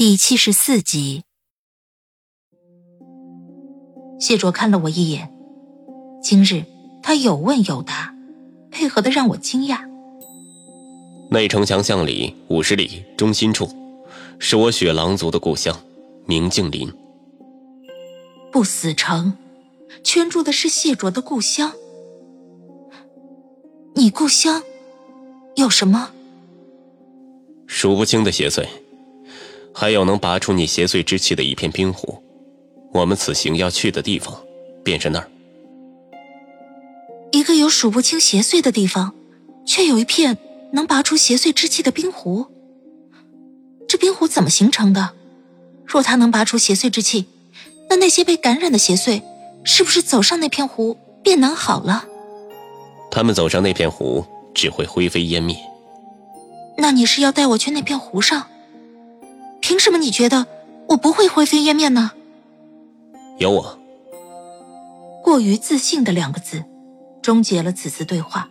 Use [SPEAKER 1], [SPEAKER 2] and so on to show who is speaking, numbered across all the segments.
[SPEAKER 1] 第七十四集，谢卓看了我一眼，今日他有问有答，配合的让我惊讶。
[SPEAKER 2] 内城墙巷里五十里中心处，是我雪狼族的故乡，明镜林。
[SPEAKER 1] 不死城，圈住的是谢卓的故乡。你故乡有什么？
[SPEAKER 2] 数不清的邪祟。还有能拔出你邪祟之气的一片冰湖，我们此行要去的地方，便是那儿。
[SPEAKER 1] 一个有数不清邪祟的地方，却有一片能拔出邪祟之气的冰湖。这冰湖怎么形成的？若它能拔出邪祟之气，那那些被感染的邪祟，是不是走上那片湖便能好了？
[SPEAKER 2] 他们走上那片湖，只会灰飞烟灭。
[SPEAKER 1] 那你是要带我去那片湖上？凭什么你觉得我不会灰飞烟灭呢？
[SPEAKER 2] 有我。
[SPEAKER 1] 过于自信的两个字，终结了此次对话。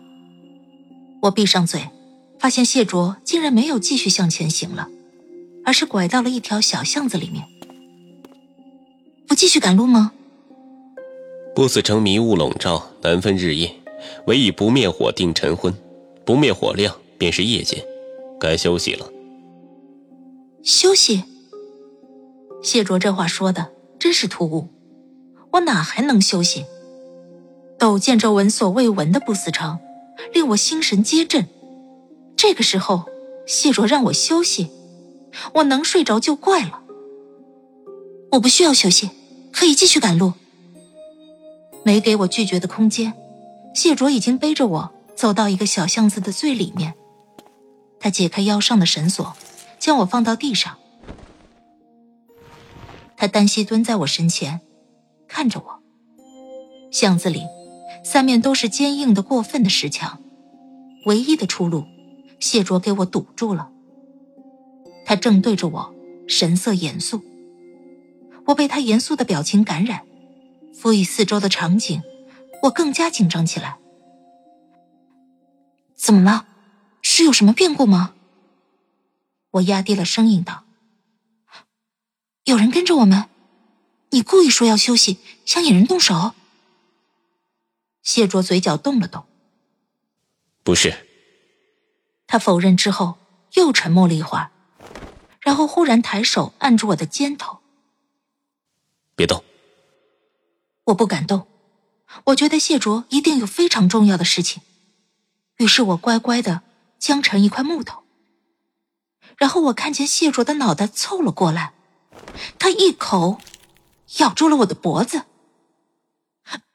[SPEAKER 1] 我闭上嘴，发现谢卓竟然没有继续向前行了，而是拐到了一条小巷子里面。不继续赶路吗？
[SPEAKER 2] 不死城迷雾笼罩，难分日夜，唯以不灭火定晨昏，不灭火亮便是夜间，该休息了。
[SPEAKER 1] 休息。谢卓这话说的真是突兀，我哪还能休息？陡见这闻所未闻的不死城，令我心神皆震。这个时候，谢卓让我休息，我能睡着就怪了。我不需要休息，可以继续赶路。没给我拒绝的空间，谢卓已经背着我走到一个小巷子的最里面。他解开腰上的绳索。将我放到地上，他单膝蹲在我身前，看着我。巷子里三面都是坚硬的、过分的石墙，唯一的出路，谢卓给我堵住了。他正对着我，神色严肃。我被他严肃的表情感染，俯以四周的场景，我更加紧张起来。怎么了？是有什么变故吗？我压低了声音道：“有人跟着我们，你故意说要休息，想引人动手。”谢卓嘴角动了动，
[SPEAKER 2] 不是。
[SPEAKER 1] 他否认之后又沉默了一会儿，然后忽然抬手按住我的肩头：“
[SPEAKER 2] 别动。”
[SPEAKER 1] 我不敢动，我觉得谢卓一定有非常重要的事情，于是我乖乖的僵成一块木头。然后我看见谢卓的脑袋凑了过来，他一口咬住了我的脖子。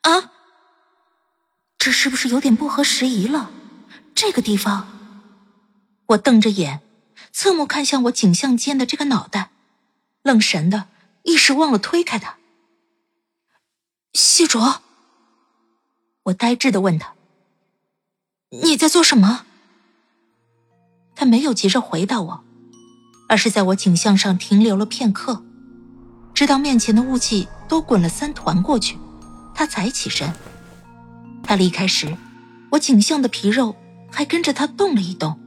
[SPEAKER 1] 啊，这是不是有点不合时宜了？这个地方，我瞪着眼，侧目看向我颈项间的这个脑袋，愣神的，一时忘了推开他。谢卓，我呆滞的问他：“你在做什么？”他没有急着回答我。而是在我颈项上停留了片刻，直到面前的雾气都滚了三团过去，他才起身。他离开时，我颈项的皮肉还跟着他动了一动。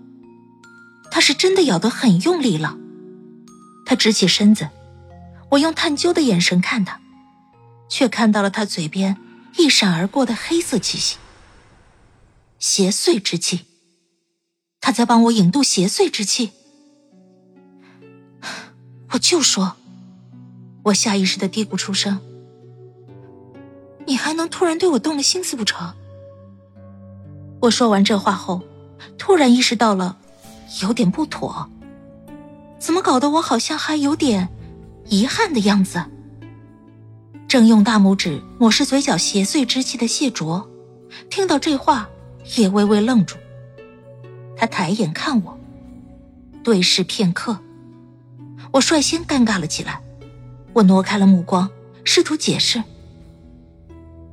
[SPEAKER 1] 他是真的咬得很用力了。他直起身子，我用探究的眼神看他，却看到了他嘴边一闪而过的黑色气息。邪祟之气，他在帮我引渡邪祟之气。我就说，我下意识的嘀咕出声：“你还能突然对我动了心思不成？”我说完这话后，突然意识到了有点不妥，怎么搞得我好像还有点遗憾的样子？正用大拇指抹拭嘴角邪祟之气的谢卓，听到这话也微微愣住，他抬眼看我，对视片刻，我率先尴尬了起来。我挪开了目光，试图解释：“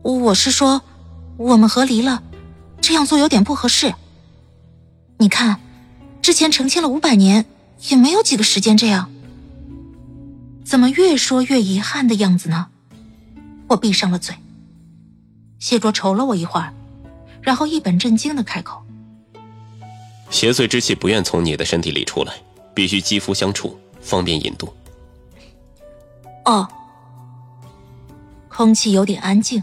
[SPEAKER 1] 我是说，我们和离了，这样做有点不合适。你看，之前成亲了五百年，也没有几个时间这样。怎么越说越遗憾的样子呢？”我闭上了嘴。谢卓瞅了我一会儿，然后一本正经的开口。
[SPEAKER 2] 邪祟之气不愿从你的身体里出来，必须肌肤相触，方便引渡。
[SPEAKER 1] 哦。空气有点安静，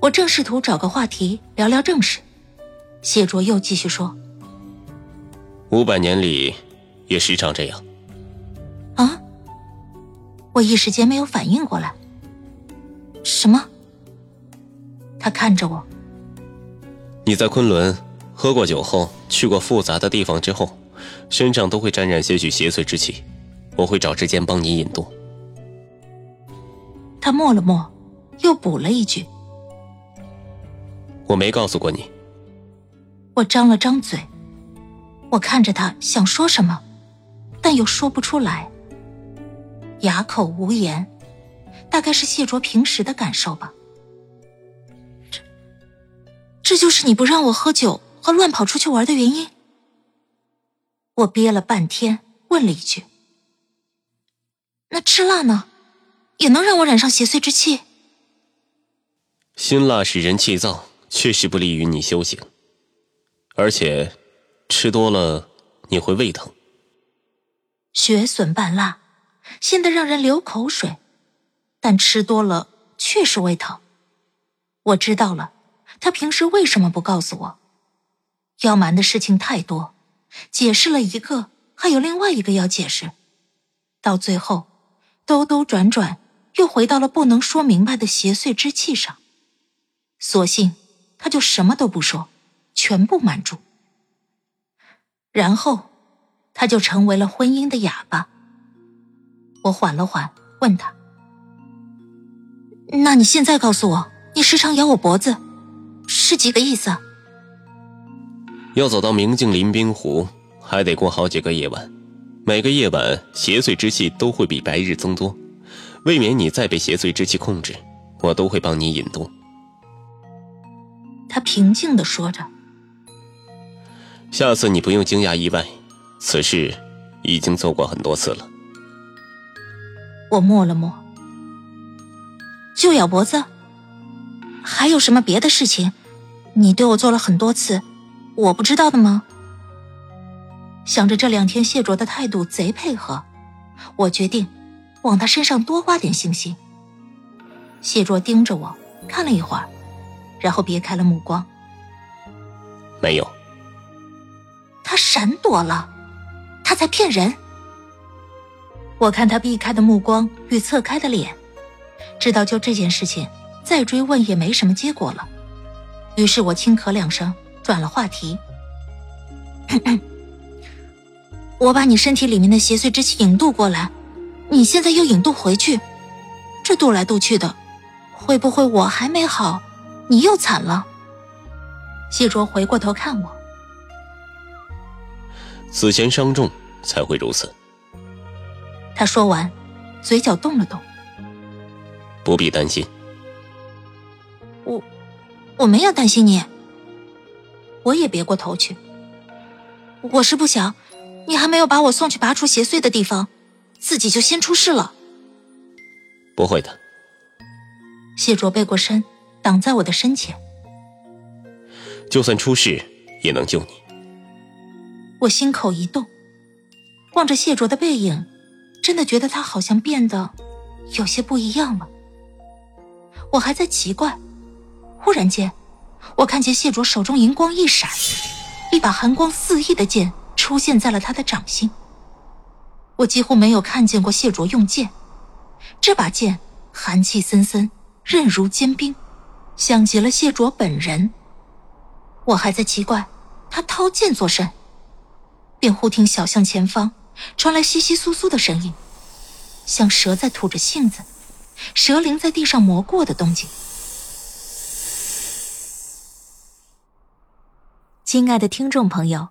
[SPEAKER 1] 我正试图找个话题聊聊正事，谢卓又继续说：“
[SPEAKER 2] 五百年里，也时常这样。”
[SPEAKER 1] 啊！我一时间没有反应过来。什么？他看着我。
[SPEAKER 2] 你在昆仑。喝过酒后，去过复杂的地方之后，身上都会沾染些许邪祟之气。我会找时间帮你引渡。
[SPEAKER 1] 他默了默，又补了一句：“
[SPEAKER 2] 我没告诉过你。”
[SPEAKER 1] 我张了张嘴，我看着他想说什么，但又说不出来，哑口无言。大概是谢卓平时的感受吧。这，这就是你不让我喝酒。和乱跑出去玩的原因，我憋了半天，问了一句：“那吃辣呢，也能让我染上邪祟之气？”
[SPEAKER 2] 辛辣使人气躁，确实不利于你修行。而且，吃多了你会胃疼。
[SPEAKER 1] 雪笋拌辣，鲜得让人流口水，但吃多了确实胃疼。我知道了，他平时为什么不告诉我？要瞒的事情太多，解释了一个，还有另外一个要解释，到最后，兜兜转转，又回到了不能说明白的邪祟之气上。索性，他就什么都不说，全部瞒住。然后，他就成为了婚姻的哑巴。我缓了缓，问他：“那你现在告诉我，你时常咬我脖子，是几个意思？”
[SPEAKER 2] 要走到明镜临冰湖，还得过好几个夜晚。每个夜晚，邪祟之气都会比白日增多。未免你再被邪祟之气控制，我都会帮你引渡。
[SPEAKER 1] 他平静的说着。
[SPEAKER 2] 下次你不用惊讶意外，此事已经做过很多次了。
[SPEAKER 1] 我默了默。就咬脖子？还有什么别的事情？你对我做了很多次。我不知道的吗？想着这两天谢卓的态度贼配合，我决定往他身上多花点信心。谢卓盯着我看了一会儿，然后别开了目光。
[SPEAKER 2] 没有。
[SPEAKER 1] 他闪躲了，他在骗人。我看他避开的目光与侧开的脸，知道就这件事情再追问也没什么结果了。于是我轻咳两声。转了话题，我把你身体里面的邪祟之气引渡过来，你现在又引渡回去，这渡来渡去的，会不会我还没好，你又惨了？谢卓回过头看我，
[SPEAKER 2] 此前伤重才会如此。
[SPEAKER 1] 他说完，嘴角动了动，
[SPEAKER 2] 不必担心。
[SPEAKER 1] 我我没有担心你。我也别过头去。我是不想，你还没有把我送去拔除邪祟的地方，自己就先出事了。
[SPEAKER 2] 不会的。
[SPEAKER 1] 谢卓背过身，挡在我的身前。
[SPEAKER 2] 就算出事，也能救你。
[SPEAKER 1] 我心口一动，望着谢卓的背影，真的觉得他好像变得有些不一样了。我还在奇怪，忽然间。我看见谢卓手中银光一闪，一把寒光四溢的剑出现在了他的掌心。我几乎没有看见过谢卓用剑，这把剑寒气森森，刃如坚冰，像极了谢卓本人。我还在奇怪他掏剑作甚，便忽听小巷前方传来窸窸窣窣的声音，像蛇在吐着信子，蛇鳞在地上磨过的动静。亲爱的听众朋友，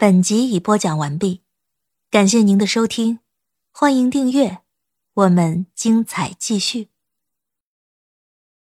[SPEAKER 1] 本集已播讲完毕，感谢您的收听，欢迎订阅，我们精彩继续。